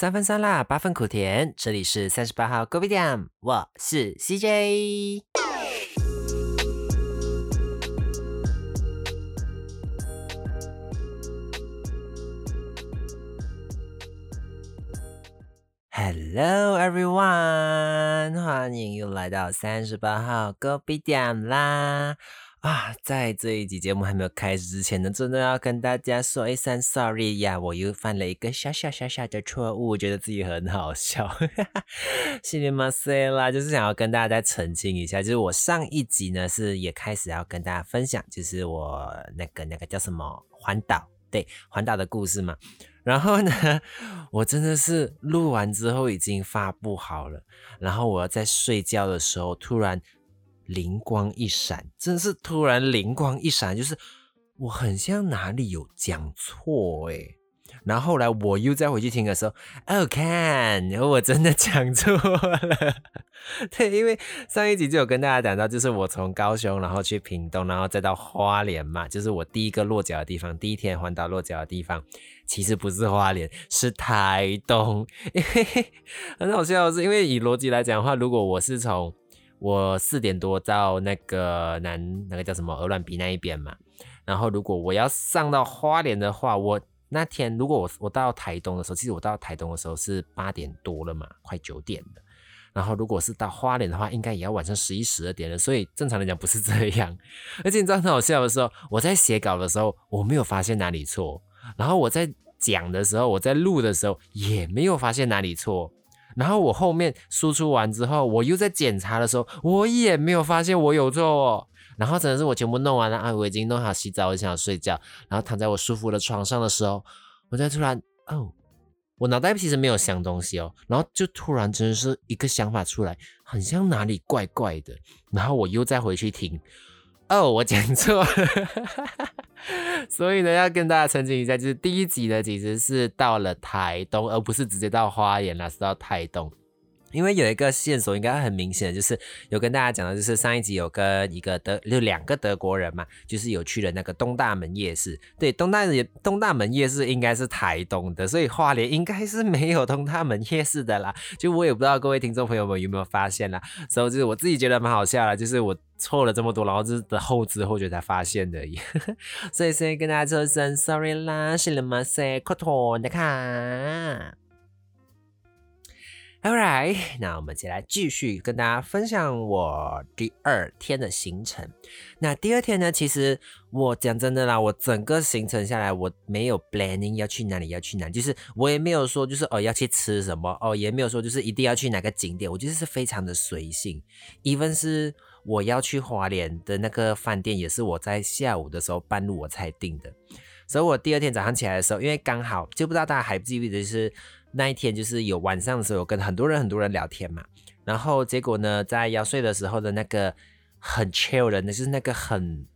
三分酸辣，八分苦甜。这里是三十八号 g o b i d a m，我是 CJ。Hello everyone，欢迎又来到三十八号 g o b i d a m 啦！啊，在这一集节目还没有开始之前呢，真的要跟大家说一声 sorry 呀，我又犯了一个小小小小的错误，我觉得自己很好笑，心里马塞啦，就是想要跟大家澄清一下，就是我上一集呢是也开始要跟大家分享，就是我那个那个叫什么环岛，对环岛的故事嘛。然后呢，我真的是录完之后已经发布好了，然后我要在睡觉的时候突然。灵光一闪，真是突然灵光一闪，就是我很像哪里有讲错诶。然后后来我又再回去听的时候，哦，看我真的讲错了。对，因为上一集就有跟大家讲到，就是我从高雄然后去屏东，然后再到花莲嘛，就是我第一个落脚的地方，第一天环岛落脚的地方，其实不是花莲，是台东。因为很好笑的是，因为以逻辑来讲的话，如果我是从我四点多到那个南那个叫什么鹅卵鼻那一边嘛，然后如果我要上到花莲的话，我那天如果我我到台东的时候，其实我到台东的时候是八点多了嘛，快九点了。然后如果是到花莲的话，应该也要晚上十一十二点了。所以正常来讲不是这样。而且你知道很好笑的时候，我在写稿的时候我没有发现哪里错，然后我在讲的时候，我在录的时候也没有发现哪里错。然后我后面输出完之后，我又在检查的时候，我也没有发现我有错。哦。然后真的是我全部弄完了啊，我已经弄好洗澡，我想睡觉。然后躺在我舒服的床上的时候，我才突然哦，我脑袋其实没有想东西哦，然后就突然真的是一个想法出来，很像哪里怪怪的。然后我又再回去听，哦，我讲错了。所以呢，要跟大家澄清一下，就是第一集呢，其实是到了台东，而不是直接到花莲啦，是到台东。因为有一个线索应该很明显，就是有跟大家讲的，就是上一集有跟一个德，就两个德国人嘛，就是有去了那个东大门夜市。对，东大门东大门夜市应该是台东的，所以花莲应该是没有东大门夜市的啦。就我也不知道各位听众朋友们有没有发现啦，所以就是我自己觉得蛮好笑的，就是我错了这么多，然后是的后知后觉才发现的。所以先跟大家说声 sorry 啦，是了吗？塞克托的卡。Alright，那我们接下来继续跟大家分享我第二天的行程。那第二天呢，其实我讲真的啦，我整个行程下来，我没有 planning 要去哪里，要去哪，就是我也没有说就是哦要去吃什么，哦也没有说就是一定要去哪个景点，我就是非常的随性。Even 是我要去华联的那个饭店，也是我在下午的时候半路我才订的。所以我第二天早上起来的时候，因为刚好就不知道大家还记不记得，就是。那一天就是有晚上的时候，跟很多人很多人聊天嘛，然后结果呢，在要睡的时候的那个很 chill 的，就是那个很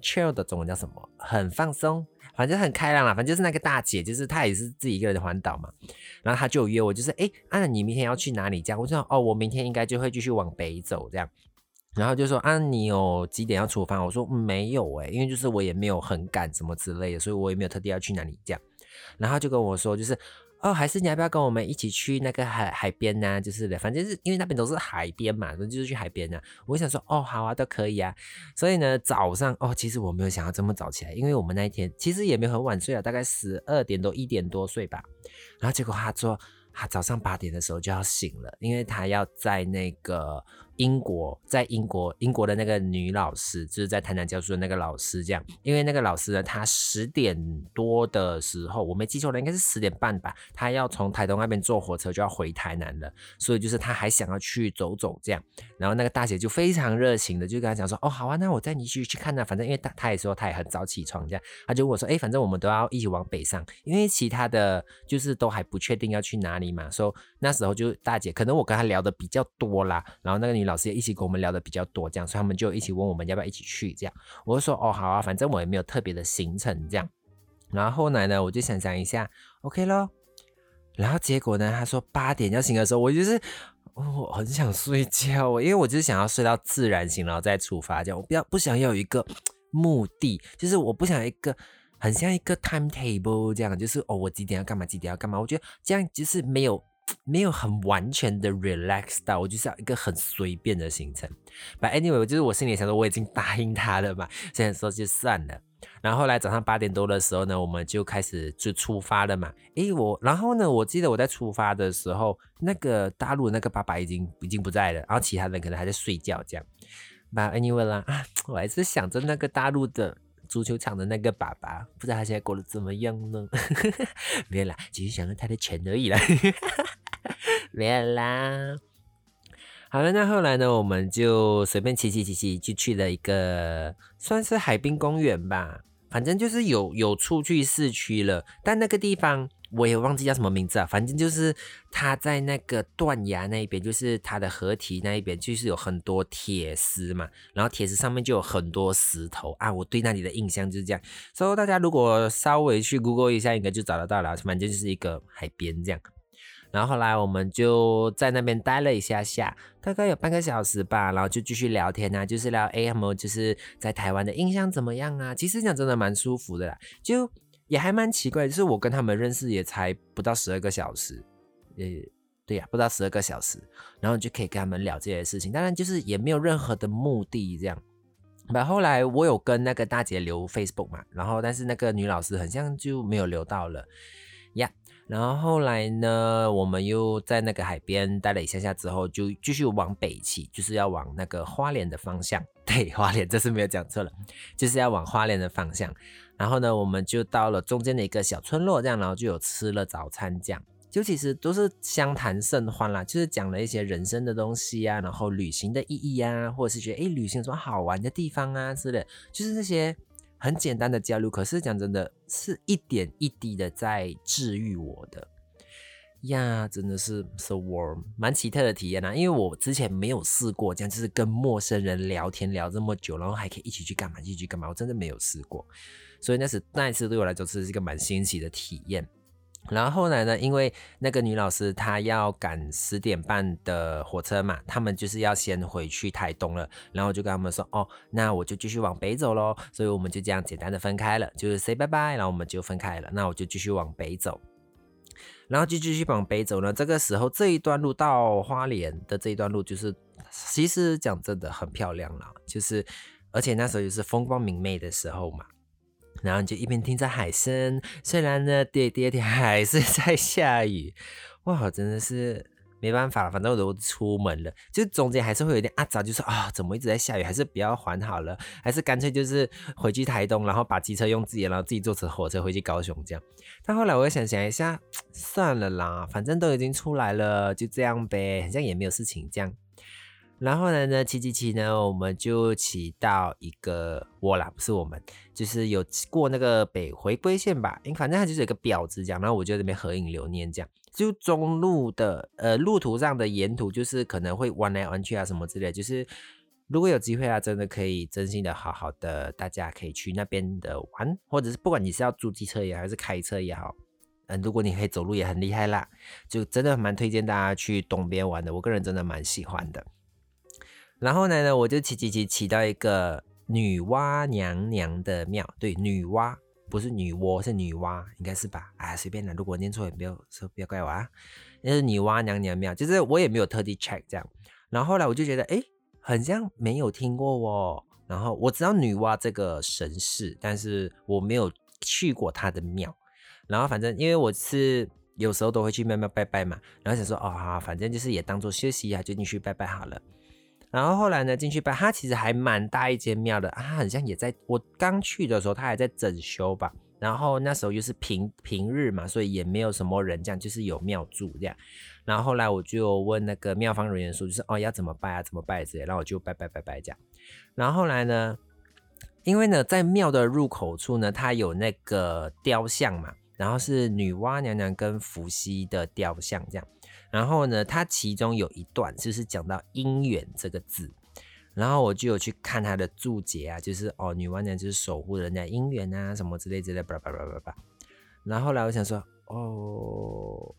chill 的中文叫什么？很放松，反正很开朗啦，反正就是那个大姐，就是她也是自己一个人环岛嘛，然后她就约我，就是哎，安娜你明天要去哪里？这样我就说哦，我明天应该就会继续往北走这样，然后就说啊，你有几点要出发？我说没有哎，因为就是我也没有很赶什么之类的，所以我也没有特地要去哪里这样，然后就跟我说就是。哦，还是你要不要跟我们一起去那个海海边呢？就是的，反正是因为那边都是海边嘛，那就是去海边呢。我想说，哦，好啊，都可以啊。所以呢，早上哦，其实我没有想要这么早起来，因为我们那一天其实也没有很晚睡啊，大概十二点多一点多睡吧。然后结果他说，他早上八点的时候就要醒了，因为他要在那个。英国在英国，英国的那个女老师就是在台南教书的那个老师，这样，因为那个老师呢，他十点多的时候，我没记错了，应该是十点半吧，他要从台东那边坐火车就要回台南了，所以就是他还想要去走走这样，然后那个大姐就非常热情的就跟他讲说，哦，好啊，那我带你去去看呢，反正因为他他也说他也很早起床这样，他就问我说，哎，反正我们都要一起往北上，因为其他的就是都还不确定要去哪里嘛，说那时候就大姐可能我跟他聊的比较多啦，然后那个女。老师也一起跟我们聊的比较多，这样，所以他们就一起问我们要不要一起去，这样，我就说哦好啊，反正我也没有特别的行程，这样，然后后来呢，我就想想一下，OK 咯。然后结果呢，他说八点要醒的时候，我就是我很想睡觉，因为我就是想要睡到自然醒，然后再出发，这样，我不要不想要有一个目的，就是我不想一个很像一个 timetable 这样，就是哦，我几点要干嘛，几点要干嘛。我觉得这样就是没有没有很完全的 relax 到，我就是要一个很随便的行程。But anyway，就是我心里想说，我已经答应他了嘛，现在说就算了。然后后来早上八点多的时候呢，我们就开始就出发了嘛。诶，我然后呢，我记得我在出发的时候，那个大陆那个爸爸已经已经不在了，然后其他人可能还在睡觉这样。But anyway 啦，啊，我还是想着那个大陆的。足球场的那个爸爸，不知道他现在过得怎么样呢？没有啦，只是想着他的钱而已啦。没有啦。好了，那后来呢，我们就随便骑骑骑骑，就去了一个算是海滨公园吧，反正就是有有出去市区了，但那个地方。我也忘记叫什么名字啊，反正就是它在那个断崖那一边，就是它的河堤那一边，就是有很多铁丝嘛，然后铁丝上面就有很多石头啊。我对那里的印象就是这样，所以大家如果稍微去 Google 一下，应该就找得到了。反正就是一个海边这样。然后后来我们就在那边待了一下下，大概有半个小时吧，然后就继续聊天啊，就是聊 AM，就是在台湾的印象怎么样啊？其实讲真的蛮舒服的啦，就。也还蛮奇怪，就是我跟他们认识也才不到十二个小时，呃，对呀，不到十二个小时，然后就可以跟他们聊这些事情。当然，就是也没有任何的目的这样。那后来我有跟那个大姐留 Facebook 嘛，然后但是那个女老师很像就没有留到了呀。然后后来呢，我们又在那个海边待了一下下之后，就继续往北骑，就是要往那个花莲的方向。对，花莲这是没有讲错了，就是要往花莲的方向。然后呢，我们就到了中间的一个小村落，这样，然后就有吃了早餐，这样，就其实都是相谈甚欢啦，就是讲了一些人生的东西啊，然后旅行的意义啊，或者是觉得哎，旅行什么好玩的地方啊之类，就是那些很简单的交流。可是讲真的，是一点一滴的在治愈我的呀，真的是 so warm，蛮奇特的体验啊，因为我之前没有试过这样，就是跟陌生人聊天聊这么久，然后还可以一起去干嘛，一起去干嘛，我真的没有试过。所以那是那一次对我来说是一个蛮新奇的体验。然后后来呢，因为那个女老师她要赶十点半的火车嘛，他们就是要先回去台东了。然后我就跟他们说：“哦，那我就继续往北走喽。”所以我们就这样简单的分开了，就是 say 拜拜，然后我们就分开了。那我就继续往北走，然后就继续往北走呢。这个时候这一段路到花莲的这一段路，就是其实讲真的很漂亮了，就是而且那时候就是风光明媚的时候嘛。然后你就一边听着海声，虽然呢，第第二天还是在下雨，哇，真的是没办法了。反正我都出门了，就中间还是会有点啊早，就是啊，怎么一直在下雨？还是不要还好了，还是干脆就是回去台东，然后把机车用自己，然后自己坐车火车回去高雄这样。但后来我又想想一下，算了啦，反正都已经出来了，就这样呗，好像也没有事情这样。然后呢呢，骑骑骑呢，我们就骑到一个我啦，不是我们，就是有过那个北回归线吧，因为反正它就是有个标志这样，然后我就在那边合影留念这样。就中路的呃路途上的沿途，就是可能会弯来弯去啊什么之类，就是如果有机会啊，真的可以真心的好好的，大家可以去那边的玩，或者是不管你是要租机车也好，还是开车也好，嗯，如果你可以走路也很厉害啦，就真的蛮推荐大家去东边玩的，我个人真的蛮喜欢的。然后呢，我就骑骑骑骑到一个女娲娘娘的庙，对，女娲不是女娲，是女娲，应该是吧？啊，随便啦，如果念错也不要说，不要怪我啊。那是女娲娘娘庙，就是我也没有特地 check 这样。然后后来我就觉得，哎，很像没有听过哦。然后我知道女娲这个神事，但是我没有去过她的庙。然后反正因为我是有时候都会去庙庙拜拜嘛，然后想说，哦，好，反正就是也当做休息啊，就进去拜拜好了。然后后来呢，进去拜，它其实还蛮大一间庙的啊，很像也在我刚去的时候，它还在整修吧。然后那时候又是平平日嘛，所以也没有什么人，这样就是有庙祝这样。然后后来我就问那个庙方人员说，就是哦要怎么拜啊，怎么拜之类，然后我就拜拜拜拜这样。然后后来呢，因为呢在庙的入口处呢，它有那个雕像嘛，然后是女娲娘娘跟伏羲的雕像这样。然后呢，它其中有一段就是讲到姻缘这个字，然后我就有去看它的注解啊，就是哦，女娲娘就是守护人家姻缘啊，什么之类之类，叭叭叭叭叭。然后后来我想说，哦，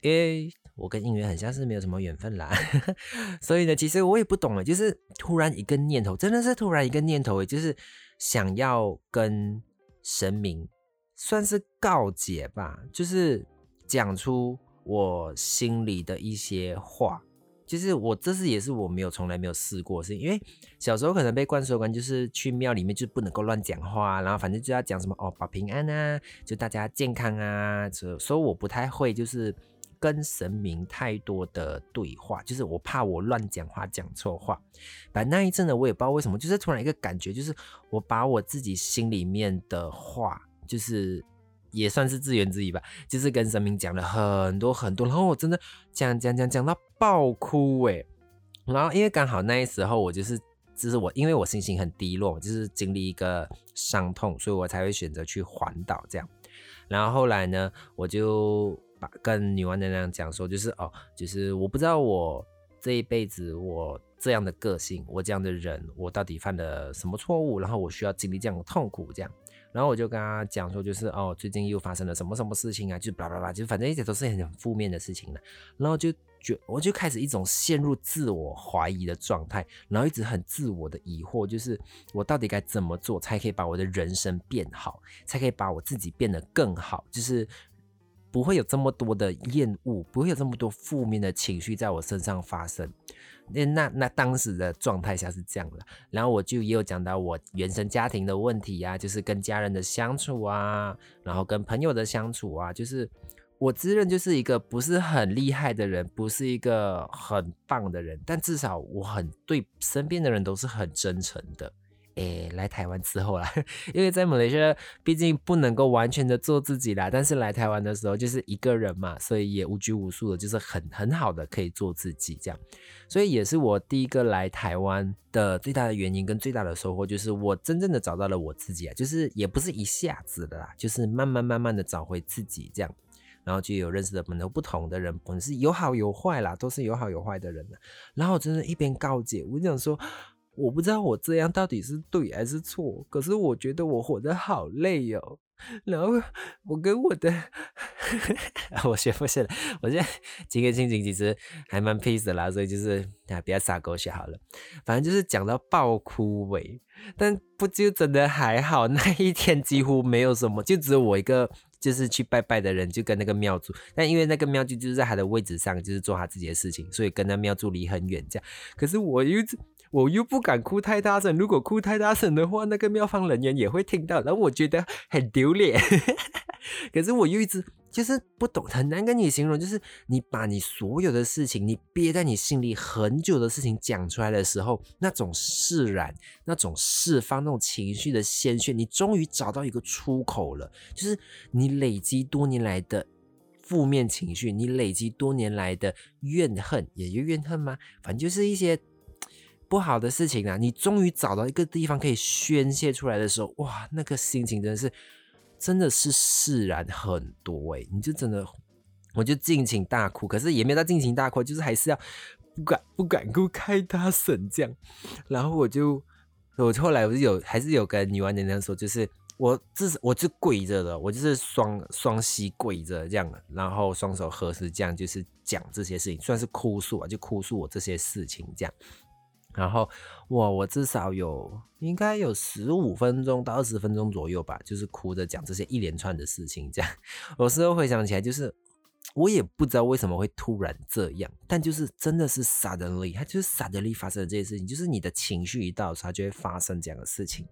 因为我跟姻缘很像是没有什么缘分啦，所以呢，其实我也不懂了，就是突然一个念头，真的是突然一个念头，就是想要跟神明算是告解吧，就是讲出我心里的一些话。就是我这次也是我没有从来没有试过，是因为小时候可能被灌输观就是去庙里面就不能够乱讲话，然后反正就要讲什么哦保平安啊，就大家健康啊，所以我不太会就是跟神明太多的对话，就是我怕我乱讲话讲错话。反正那一阵呢，我也不知道为什么，就是突然一个感觉，就是我把我自己心里面的话，就是。也算是自言自语吧，就是跟神明讲了很多很多，然后我真的讲讲讲讲到爆哭哎，然后因为刚好那时候我就是，就是我因为我心情很低落，就是经历一个伤痛，所以我才会选择去环岛这样。然后后来呢，我就把跟女娲娘娘讲说，就是哦，就是我不知道我这一辈子我这样的个性，我这样的人，我到底犯了什么错误，然后我需要经历这样的痛苦这样。然后我就跟他讲说，就是哦，最近又发生了什么什么事情啊？就叭叭叭，就反正一直都是很负面的事情了。然后就觉，我就开始一种陷入自我怀疑的状态，然后一直很自我的疑惑，就是我到底该怎么做才可以把我的人生变好，才可以把我自己变得更好，就是不会有这么多的厌恶，不会有这么多负面的情绪在我身上发生。那那那当时的状态下是这样的，然后我就也有讲到我原生家庭的问题啊，就是跟家人的相处啊，然后跟朋友的相处啊，就是我自认就是一个不是很厉害的人，不是一个很棒的人，但至少我很对身边的人都是很真诚的。诶，来台湾之后啦，因为在马来西亚毕竟不能够完全的做自己啦，但是来台湾的时候就是一个人嘛，所以也无拘无束的，就是很很好的可以做自己这样，所以也是我第一个来台湾的最大的原因跟最大的收获，就是我真正的找到了我自己啊，就是也不是一下子的啦，就是慢慢慢慢的找回自己这样，然后就有认识的很多不同的人，本是有好有坏啦，都是有好有坏的人的，然后真的一边告诫，我想说。我不知道我这样到底是对还是错，可是我觉得我活得好累哦。然后我跟我的，我学不是了。我现在今天心情其实还蛮 peace 的啦，所以就是啊，不要撒狗血好了。反正就是讲到爆哭喂，但不就真的还好？那一天几乎没有什么，就只有我一个就是去拜拜的人，就跟那个庙主。但因为那个庙主就是在他的位置上，就是做他自己的事情，所以跟那庙主离很远。这样，可是我又。我又不敢哭太大声，如果哭太大声的话，那个庙方人员也会听到，然后我觉得很丢脸。可是我又一直就是不懂，很难跟你形容，就是你把你所有的事情，你憋在你心里很久的事情讲出来的时候，那种释然，那种释放，那种情绪的鲜血，你终于找到一个出口了。就是你累积多年来的负面情绪，你累积多年来的怨恨，也就怨恨吗？反正就是一些。不好的事情啊，你终于找到一个地方可以宣泄出来的时候，哇，那个心情真的是，真的是释然很多哎！你就真的，我就尽情大哭，可是也没到尽情大哭，就是还是要不敢不敢哭开大声这样。然后我就，我后来我就有还是有跟女娲娘娘说，就是我这是我就跪着的，我就是双双膝跪着这样，然后双手合十这样，就是讲这些事情，算是哭诉啊，就哭诉我这些事情这样。然后，哇，我至少有应该有十五分钟到二十分钟左右吧，就是哭着讲这些一连串的事情。这样，有时候回想起来，就是我也不知道为什么会突然这样，但就是真的是 suddenly，它就是 suddenly 发生的这些事情，就是你的情绪一到，它就会发生这样的事情。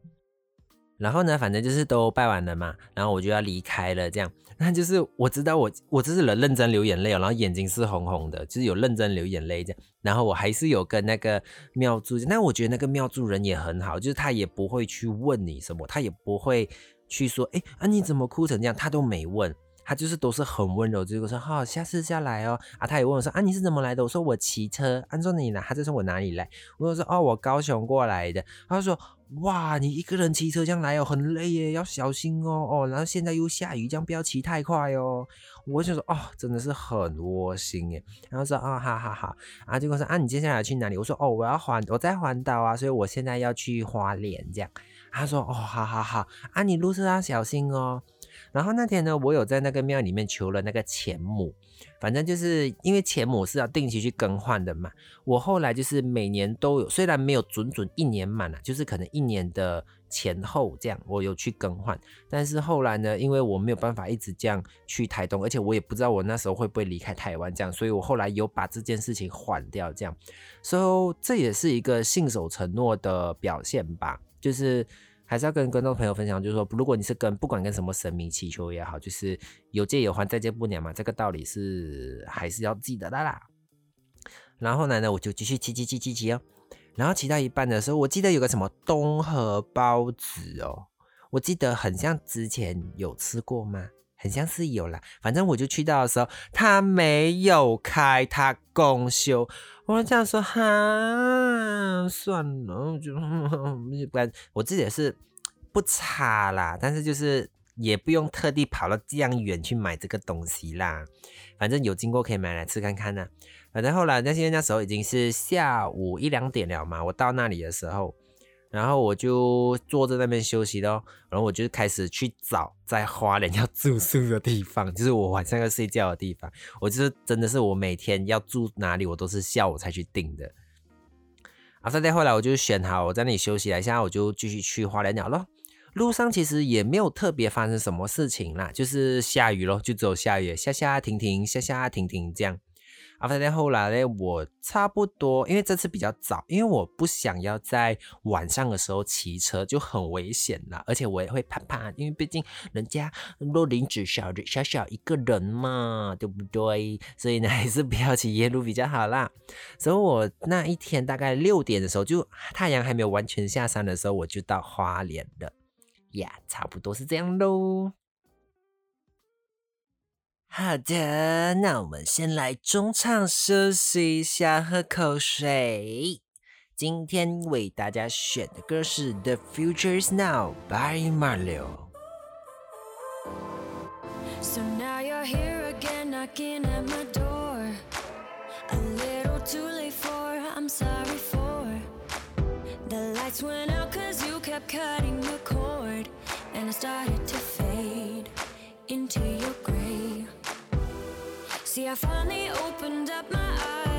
然后呢，反正就是都拜完了嘛，然后我就要离开了，这样。那就是我知道我我这是人认真流眼泪哦，然后眼睛是红红的，就是有认真流眼泪这样。然后我还是有跟那个庙祝，那我觉得那个庙祝人也很好，就是他也不会去问你什么，他也不会去说，哎啊你怎么哭成这样，他都没问。他就是都是很温柔，就是说好，下次再来哦。啊，他也问我说啊，你是怎么来的？我说我骑车。按说你哪？他就说我哪里来？我说哦，我高雄过来的。他说哇，你一个人骑车这样来哦，很累耶，要小心哦哦。然后现在又下雨，这样不要骑太快哦。我就说哦，真的是很窝心耶。然后说啊，哈哈哈。啊，结果说啊，你接下来去哪里？我说哦，我要环，我在环岛啊，所以我现在要去花莲这样。他说哦，好好好。啊，你路上要小心哦。然后那天呢，我有在那个庙里面求了那个钱母，反正就是因为钱母是要定期去更换的嘛。我后来就是每年都有，虽然没有准准一年满了，就是可能一年的前后这样，我有去更换。但是后来呢，因为我没有办法一直这样去台东，而且我也不知道我那时候会不会离开台湾这样，所以我后来有把这件事情缓掉这样。所以这也是一个信守承诺的表现吧，就是还是要跟观众朋友分享，就是说，如果你是跟不管跟什么神明祈求也好，就是有借有还，再借不难嘛，这个道理是还是要记得的啦。然后呢呢，我就继续骑骑骑骑骑哦。然后骑到一半的时候，我记得有个什么东河包子哦，我记得很像之前有吃过吗？很像是有啦。反正我就去到的时候，他没有开，他公休。我这样说哈，算了，就 不然我自己也是不差啦，但是就是也不用特地跑到这样远去买这个东西啦。反正有经过可以买来吃看看呢。反正后来，那些那时候已经是下午一两点了嘛。我到那里的时候，然后我就坐在那边休息咯。然后我就开始去找在花莲要住宿的地方，就是我晚上要睡觉的地方。我就是真的是我每天要住哪里，我都是下午才去订的。啊，再后来我就选好我在那里休息了，现在我就继续去花莲鸟咯。路上其实也没有特别发生什么事情啦，就是下雨咯，就只有下雨，下下停停，下下停停这样。啊，反正后来呢，我差不多，因为这次比较早，因为我不想要在晚上的时候骑车，就很危险啦，而且我也会怕怕，因为毕竟人家若林子小小小一个人嘛，对不对？所以呢，还是不要骑夜路比较好啦。所以我那一天大概六点的时候，就太阳还没有完全下山的时候，我就到花莲了，呀，差不多是这样喽。好的，那我们先来中场休息一下，喝口水。今天为大家选的歌是《The Future Is Now》by Marlo。So now you're here again, knocking at my door. A little too late for, I'm sorry for. The lights went out cause you kept cutting the cord. And I started to fade into your. See, I finally opened up my eyes,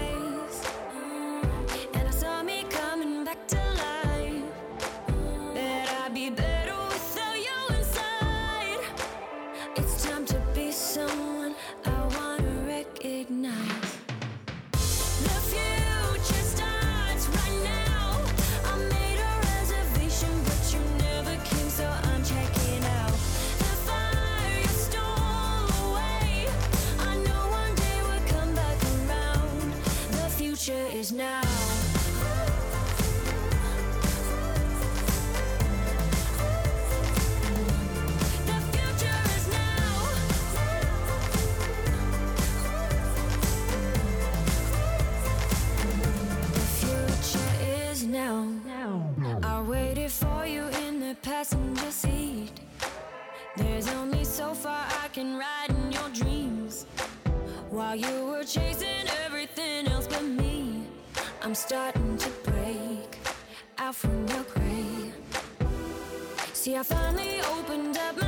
out from gray. See, I finally opened up my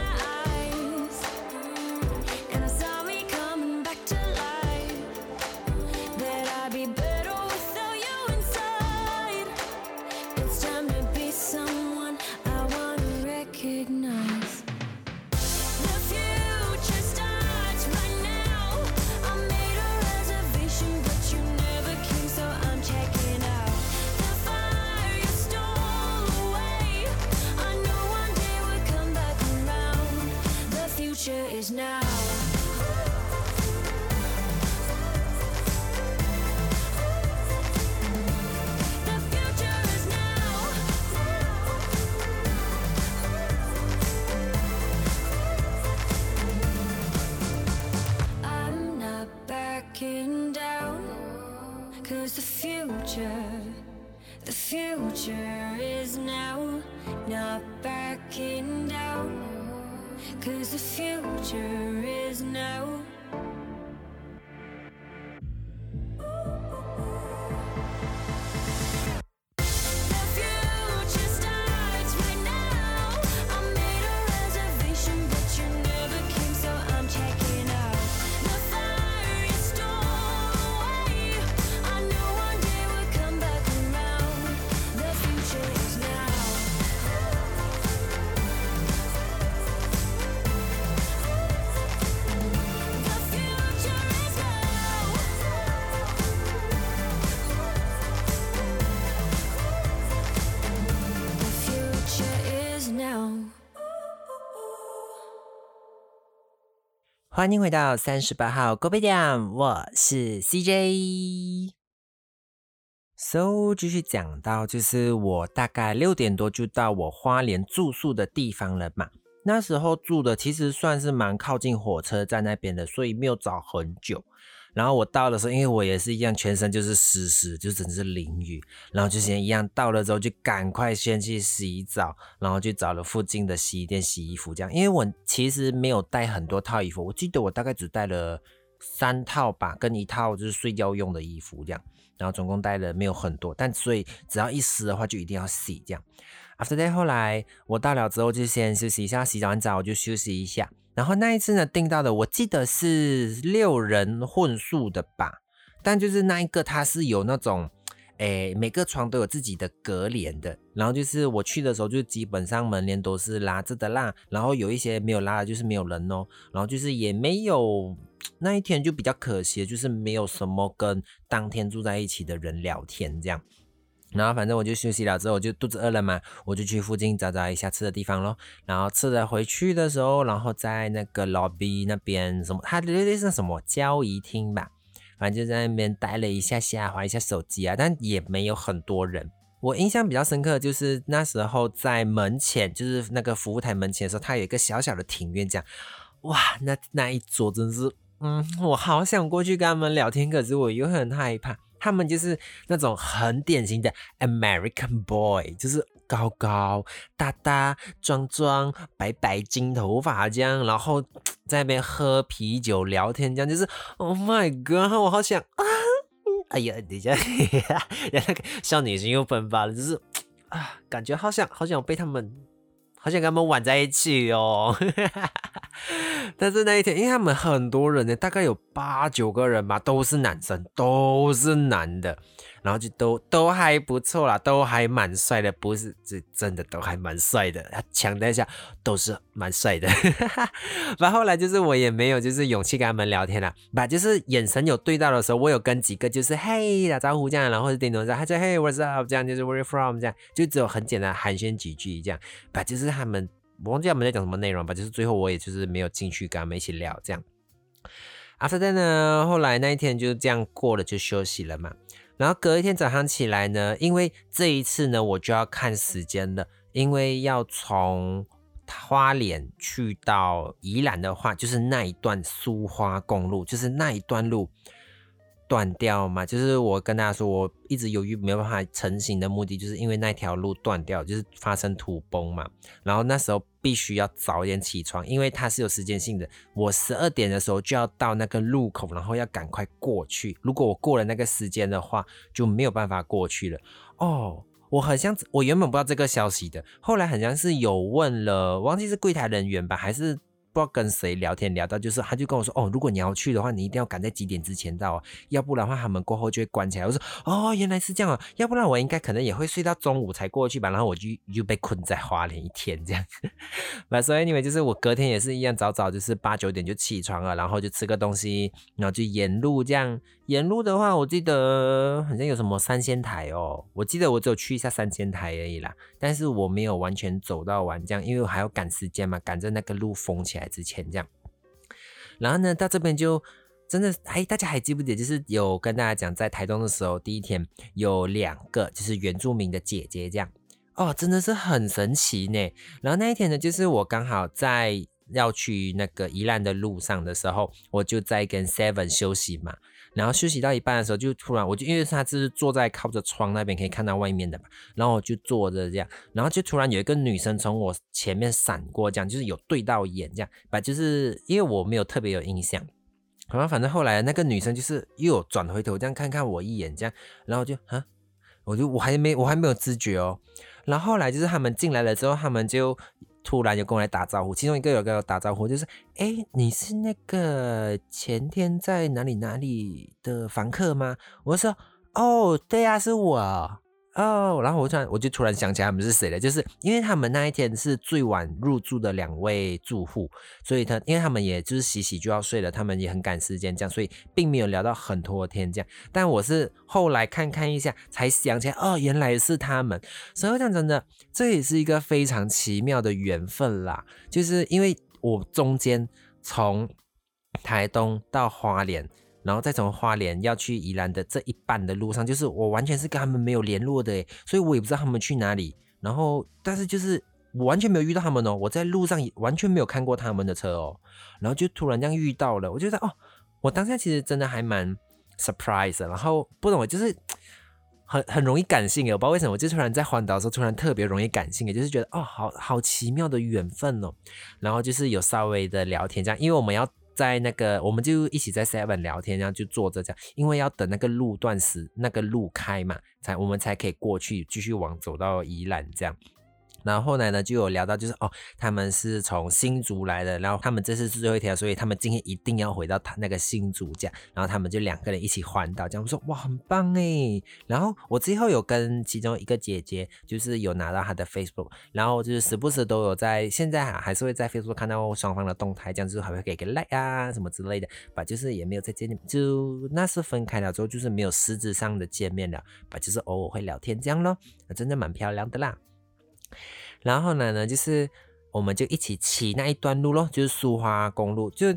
Cause the future is now. 欢迎回到三十八号购贝店，我是 CJ。So 继续讲到，就是我大概六点多就到我花莲住宿的地方了嘛。那时候住的其实算是蛮靠近火车站那边的，所以没有找很久。然后我到的时候，因为我也是一样，全身就是湿湿，就整是淋雨。然后就先一样到了之后，就赶快先去洗澡，然后就找了附近的洗衣店洗衣服。这样，因为我其实没有带很多套衣服，我记得我大概只带了三套吧，跟一套就是睡觉用的衣服这样。然后总共带了没有很多，但所以只要一湿的话，就一定要洗这样。After that，后来我到了之后就先休息一下，洗完澡我就休息一下。然后那一次呢，订到的我记得是六人混宿的吧，但就是那一个它是有那种，诶，每个床都有自己的隔帘的。然后就是我去的时候，就基本上门帘都是拉着的啦。然后有一些没有拉的，就是没有人哦。然后就是也没有那一天就比较可惜，就是没有什么跟当天住在一起的人聊天这样。然后反正我就休息了之后，我就肚子饿了嘛，我就去附近找找一下吃的地方咯。然后吃了回去的时候，然后在那个 lobby 那边什么，它那边是什么交易厅吧，反正就在那边待了一下下，划一下手机啊，但也没有很多人。我印象比较深刻就是那时候在门前，就是那个服务台门前的时候，它有一个小小的庭院，这样，哇，那那一桌真是，嗯，我好想过去跟他们聊天，可是我又很害怕。他们就是那种很典型的 American boy，就是高高大大、壮壮、白白金头发这样，然后在那边喝啤酒聊天，这样就是 Oh my god，我好想啊！哎呀，等一下，然后那个少女心又喷发了，就是啊，感觉好想好想被他们，好想跟他们玩在一起哦。但是那一天，因为他们很多人呢，大概有八九个人吧，都是男生，都是男的，然后就都都还不错啦，都还蛮帅的，不是这真的都还蛮帅的。他强调一下，都是蛮帅的。然后后来就是我也没有就是勇气跟他们聊天了，把就是眼神有对到的时候，我有跟几个就是嘿打招呼这样，然后是点头说，他说嘿 what's up 这样，就是 where from 这样，就只有很简单寒暄几句这样，把就是他们。我忘记他们在讲什么内容吧，就是最后我也就是没有进去跟他们一起聊这样。After that 呢，后来那一天就这样过了，就休息了嘛。然后隔一天早上起来呢，因为这一次呢我就要看时间了，因为要从花莲去到宜兰的话，就是那一段苏花公路，就是那一段路。断掉嘛，就是我跟大家说，我一直犹豫没有办法成型的目的，就是因为那条路断掉，就是发生土崩嘛。然后那时候必须要早点起床，因为它是有时间性的。我十二点的时候就要到那个路口，然后要赶快过去。如果我过了那个时间的话，就没有办法过去了。哦，我很像我原本不知道这个消息的，后来好像是有问了，忘记是柜台人员吧，还是。不知道跟谁聊天聊到，就是他就跟我说：“哦，如果你要去的话，你一定要赶在几点之前到，要不然的话他们过后就会关起来。”我说：“哦，原来是这样啊，要不然我应该可能也会睡到中午才过去吧。”然后我就又被困在花莲一天这样。那所以因为就是我隔天也是一样，早早就是八九点就起床了，然后就吃个东西，然后就沿路这样。沿路的话，我记得好像有什么三仙台哦，我记得我只有去一下三仙台而已啦，但是我没有完全走到完这样，因为我还要赶时间嘛，赶着那个路封起来之前这样。然后呢，到这边就真的，哎，大家还记不记得，就是有跟大家讲，在台东的时候，第一天有两个就是原住民的姐姐这样，哦，真的是很神奇呢。然后那一天呢，就是我刚好在要去那个宜兰的路上的时候，我就在跟 Seven 休息嘛。然后休息到一半的时候，就突然我就因为他是坐在靠着窗那边可以看到外面的嘛，然后我就坐着这样，然后就突然有一个女生从我前面闪过，这样就是有对到眼这样，把就是因为我没有特别有印象，然后反正后来那个女生就是又有转回头这样看看我一眼这样，然后就啊，我就我还没我还没有知觉哦，然后后来就是他们进来了之后，他们就。突然就跟我来打招呼，其中一个有跟我打招呼，就是哎，你是那个前天在哪里哪里的房客吗？我说哦，对呀，是我。哦，然后我突然我就突然想起来他们是谁了，就是因为他们那一天是最晚入住的两位住户，所以他因为他们也就是洗洗就要睡了，他们也很赶时间这样，所以并没有聊到很多天这样。但我是后来看看一下才想起来，哦，原来是他们。所以讲真的，这也是一个非常奇妙的缘分啦，就是因为我中间从台东到花莲，然后再从花莲要去宜兰的这一半的路上，就是我完全是跟他们没有联络的，所以我也不知道他们去哪里。然后，但是就是我完全没有遇到他们哦，我在路上也完全没有看过他们的车哦，然后就突然这样遇到了，我觉得哦，我当下其实真的还蛮 surprise，然后不懂，就是 很很容易感性诶，我不知道为什么，我就突然在环岛的时候突然特别容易感性也，就是觉得哦，好好奇妙的缘分哦，然后就是有稍微的聊天这样，因为我们要。在那个，我们就一起在 Seven 聊天，然后就坐着这样，因为要等那个路段时，那个路开嘛，才我们才可以过去，继续往走到宜兰这样。然后后来呢，就有聊到，就是哦，他们是从新竹来的，然后他们这次是最后一条，所以他们今天一定要回到他那个新竹这样。然后他们就两个人一起环岛，这样说哇，很棒哎。然后我之后有跟其中一个姐姐，就是有拿到她的 Facebook，然后就是时不时都有在，现在还是会在 Facebook 看到双方的动态，这样子还会给个 like 啊什么之类的，把就是也没有再见，就那是分开了之后，就是没有实质上的见面了，把就是偶尔会聊天这样咯，真的蛮漂亮的啦。然后呢呢，就是我们就一起骑那一段路咯，就是苏花公路，就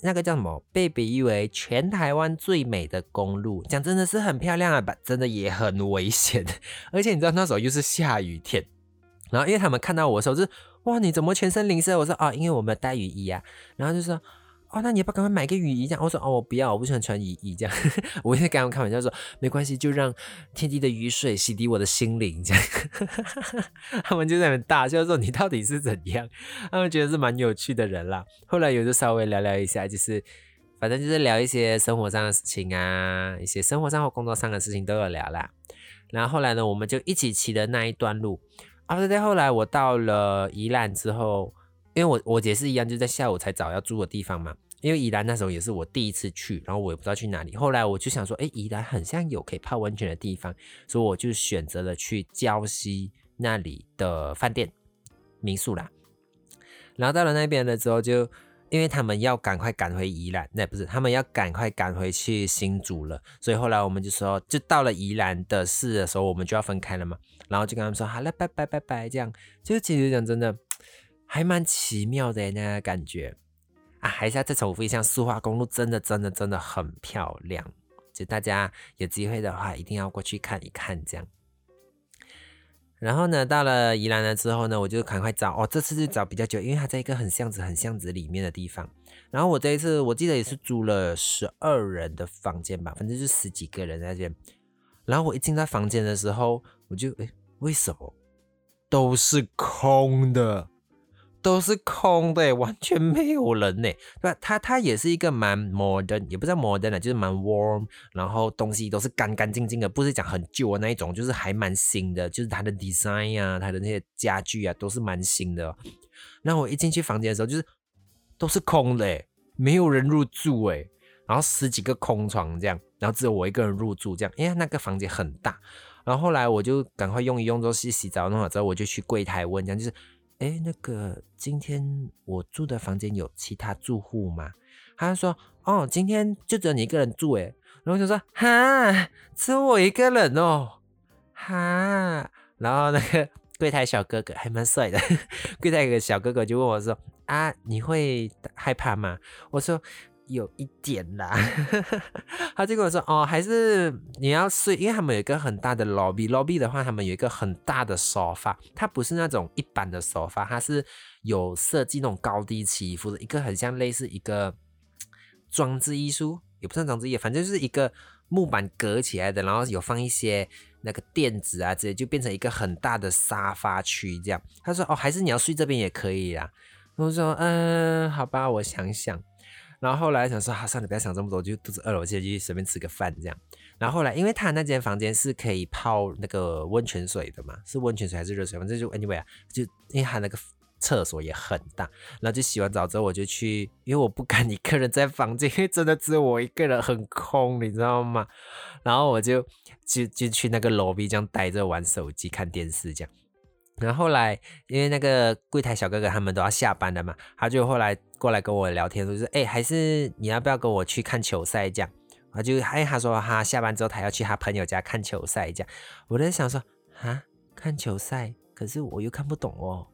那个叫什么，被比喻为全台湾最美的公路。讲真的是很漂亮啊，吧，真的也很危险。而且你知道那时候又是下雨天，然后因为他们看到我的时候，就是哇，你怎么全身淋湿？我说啊，因为我没有带雨衣啊。然后就说。哦，那你要不要赶快买个雨衣？这样我说哦，我不要，我不喜欢穿雨衣。这样，我也跟他们开玩笑说，没关系，就让天地的雨水洗涤我的心灵。这样，他们就在那边大笑说：“你到底是怎样？”他们觉得是蛮有趣的人啦。后来有就稍微聊聊一下，就是反正就是聊一些生活上的事情啊，一些生活上或工作上的事情都有聊啦。然后后来呢，我们就一起骑的那一段路。啊，再，后来我到了宜兰之后。因为我我也是一样，就在下午才找要住的地方嘛。因为宜兰那时候也是我第一次去，然后我也不知道去哪里。后来我就想说，哎，宜兰很像有可以泡温泉的地方，所以我就选择了去礁溪那里的饭店民宿啦。然后到了那边了之后，就因为他们要赶快赶回宜兰，那不是他们要赶快赶回去新竹了，所以后来我们就说，就到了宜兰的市的时候，我们就要分开了嘛。然后就跟他们说，好了，拜拜拜拜，这样。就其实讲真的。还蛮奇妙的那个感觉啊！还是要再重复一下，苏花公路真的真的真的很漂亮，就大家有机会的话，一定要过去看一看这样。然后呢，到了宜兰了之后呢，我就赶快找哦，这次就找比较久，因为它在一个很巷子、很巷子里面的地方。然后我这一次我记得也是租了十二人的房间吧，反正就十几个人在这边。然后我一进到房间的时候，我就诶，为什么都是空的？都是空的，完全没有人呢，对吧？它它也是一个蛮 modern，也不叫 modern 的，就是蛮 warm，然后东西都是干干净净的，不是讲很旧的那一种，就是还蛮新的，就是它的 design 啊，它的那些家具啊，都是蛮新的。那我一进去房间的时候，就是都是空的，没有人入住哎，然后十几个空床这样，然后只有我一个人入住这样，因为那个房间很大。然后后来我就赶快用一用，之后去洗澡弄好之后，我就去柜台问，这样就是。哎，那个今天我住的房间有其他住户吗？他说，哦，今天就只有你一个人住，哎，然后就说，哈，只有我一个人哦，哈，然后那个柜台小哥哥还蛮帅的，柜台个小哥哥就问我说，啊，你会害怕吗？我说。有一点啦，他就跟我说：“哦，还是你要睡，因为他们有一个很大的 lobby，lobby 的话，他们有一个很大的沙发，它不是那种一般的沙发，它是有设计那种高低起伏的，一个很像类似一个装置艺术，也不算装置艺术，反正就是一个木板隔起来的，然后有放一些那个垫子啊，直接就变成一个很大的沙发区这样。”他说：“哦，还是你要睡这边也可以啦。”我说：“嗯，好吧，我想想。”然后后来想说，啊，算了，不要想这么多，就肚子饿了，我现在去随便吃个饭这样。然后后来，因为他那间房间是可以泡那个温泉水的嘛，是温泉水还是热水？反正就 anyway 啊，就因为他那个厕所也很大，然后就洗完澡之后，我就去，因为我不敢一个人在房间，因为真的只有我一个人，很空，你知道吗？然后我就就就去那个楼壁这样待着玩手机、看电视这样。然后后来，因为那个柜台小哥哥他们都要下班了嘛，他就后来过来跟我聊天，说是哎，还是你要不要跟我去看球赛这样？啊就哎，他说他下班之后他要去他朋友家看球赛这样。我在想说啊，看球赛，可是我又看不懂哦。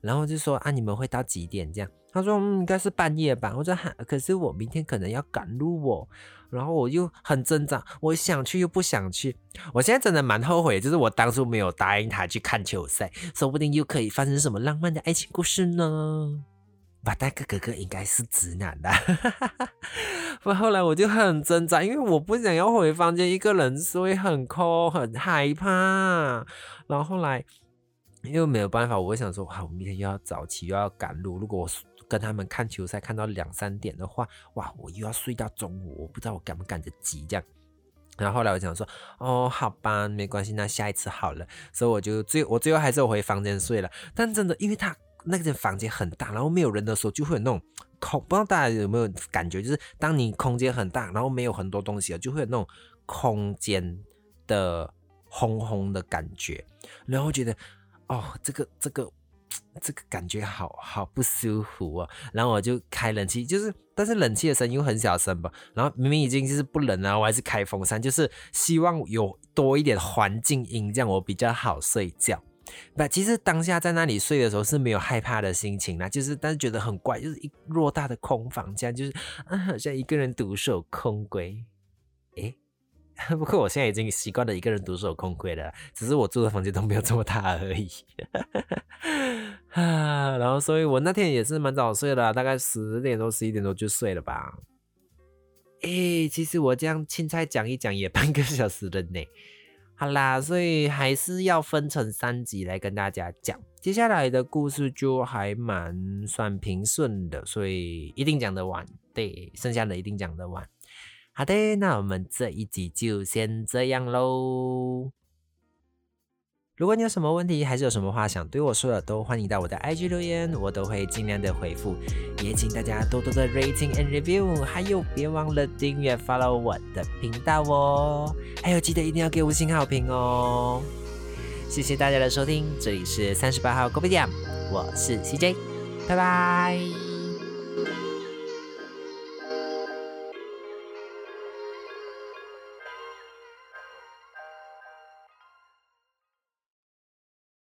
然后就说啊，你们会到几点这样？他说嗯，应该是半夜吧。我说哈，可是我明天可能要赶路哦。然后我又很挣扎，我想去又不想去。我现在真的蛮后悔，就是我当初没有答应他去看球赛，说不定又可以发生什么浪漫的爱情故事呢。把大哥哥哥应该是直男的，不，后来我就很挣扎，因为我不想要回房间一个人睡，很空，很害怕。然后后来又没有办法，我想说，哇，我明天又要早起，又要赶路。如果我跟他们看球赛看到两三点的话，哇，我又要睡到中午，我不知道我赶不赶得及这样。然后后来我想说，哦，好吧，没关系，那下一次好了。所以我就最我最后还是回房间睡了。但真的，因为他。那个房间很大，然后没有人的时候，就会有那种空。不知道大家有没有感觉，就是当你空间很大，然后没有很多东西了，就会有那种空间的轰轰的感觉，然后觉得哦，这个这个这个感觉好好不舒服啊。然后我就开冷气，就是但是冷气的声音又很小声吧。然后明明已经就是不冷了，我还是开风扇，就是希望有多一点环境音，这样我比较好睡觉。不，其实当下在那里睡的时候是没有害怕的心情啦，就是但是觉得很怪，就是一偌大的空房间，就是啊，好像一个人独守空闺。诶，不过我现在已经习惯了一个人独守空闺了，只是我住的房间都没有这么大而已。啊，然后所以我那天也是蛮早睡的，大概十点多、十一点多就睡了吧。诶，其实我这样轻菜讲一讲也半个小时了呢。好啦，所以还是要分成三集来跟大家讲。接下来的故事就还蛮算平顺的，所以一定讲得完。对，剩下的一定讲得完。好的，那我们这一集就先这样喽。如果你有什么问题，还是有什么话想对我说的，都欢迎到我的 IG 留言，我都会尽量的回复。也请大家多多的 rating and review，还有别忘了订阅 follow 我的频道哦。还有记得一定要给五星好评哦。谢谢大家的收听，这里是三十八号咖啡店，我是 CJ，拜拜。